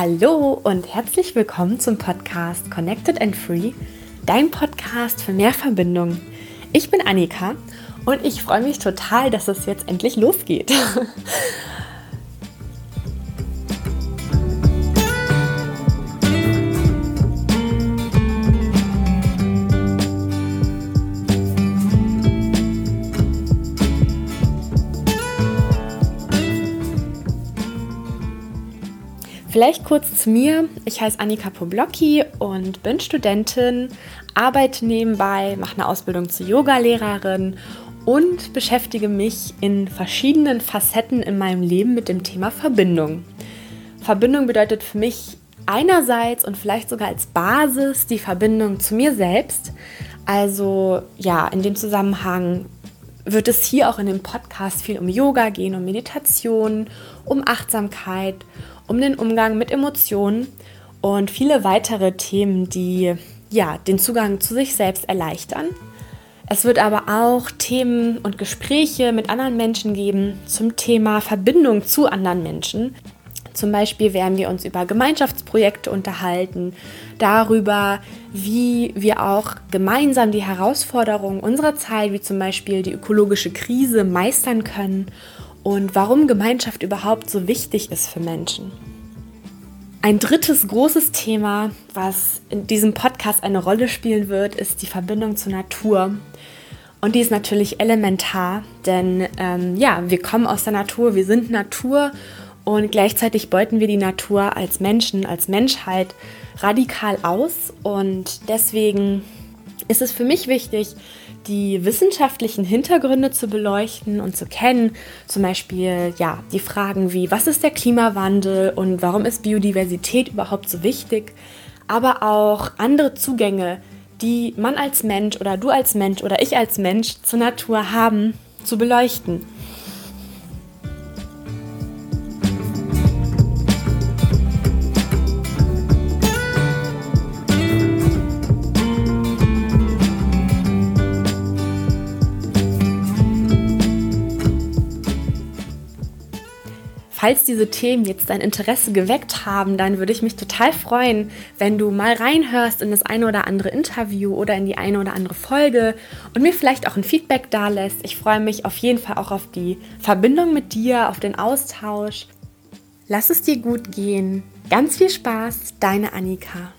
Hallo und herzlich willkommen zum Podcast Connected and Free, dein Podcast für mehr Verbindung. Ich bin Annika und ich freue mich total, dass es jetzt endlich losgeht. Vielleicht kurz zu mir. Ich heiße Annika Poblocki und bin Studentin, arbeite nebenbei, mache eine Ausbildung zur Yogalehrerin und beschäftige mich in verschiedenen Facetten in meinem Leben mit dem Thema Verbindung. Verbindung bedeutet für mich einerseits und vielleicht sogar als Basis die Verbindung zu mir selbst. Also ja, in dem Zusammenhang wird es hier auch in dem Podcast viel um Yoga gehen, um Meditation, um Achtsamkeit um den Umgang mit Emotionen und viele weitere Themen, die ja, den Zugang zu sich selbst erleichtern. Es wird aber auch Themen und Gespräche mit anderen Menschen geben zum Thema Verbindung zu anderen Menschen. Zum Beispiel werden wir uns über Gemeinschaftsprojekte unterhalten, darüber, wie wir auch gemeinsam die Herausforderungen unserer Zeit, wie zum Beispiel die ökologische Krise, meistern können und warum Gemeinschaft überhaupt so wichtig ist für Menschen. Ein drittes großes Thema, was in diesem Podcast eine Rolle spielen wird, ist die Verbindung zur Natur. Und die ist natürlich elementar, denn ähm, ja, wir kommen aus der Natur, wir sind Natur und gleichzeitig beuten wir die Natur als Menschen, als Menschheit radikal aus. Und deswegen ist es für mich wichtig, die wissenschaftlichen Hintergründe zu beleuchten und zu kennen. Zum Beispiel ja, die Fragen wie, was ist der Klimawandel und warum ist Biodiversität überhaupt so wichtig? Aber auch andere Zugänge, die man als Mensch oder du als Mensch oder ich als Mensch zur Natur haben, zu beleuchten. Falls diese Themen jetzt dein Interesse geweckt haben, dann würde ich mich total freuen, wenn du mal reinhörst in das eine oder andere Interview oder in die eine oder andere Folge und mir vielleicht auch ein Feedback da lässt. Ich freue mich auf jeden Fall auch auf die Verbindung mit dir, auf den Austausch. Lass es dir gut gehen. Ganz viel Spaß, deine Annika.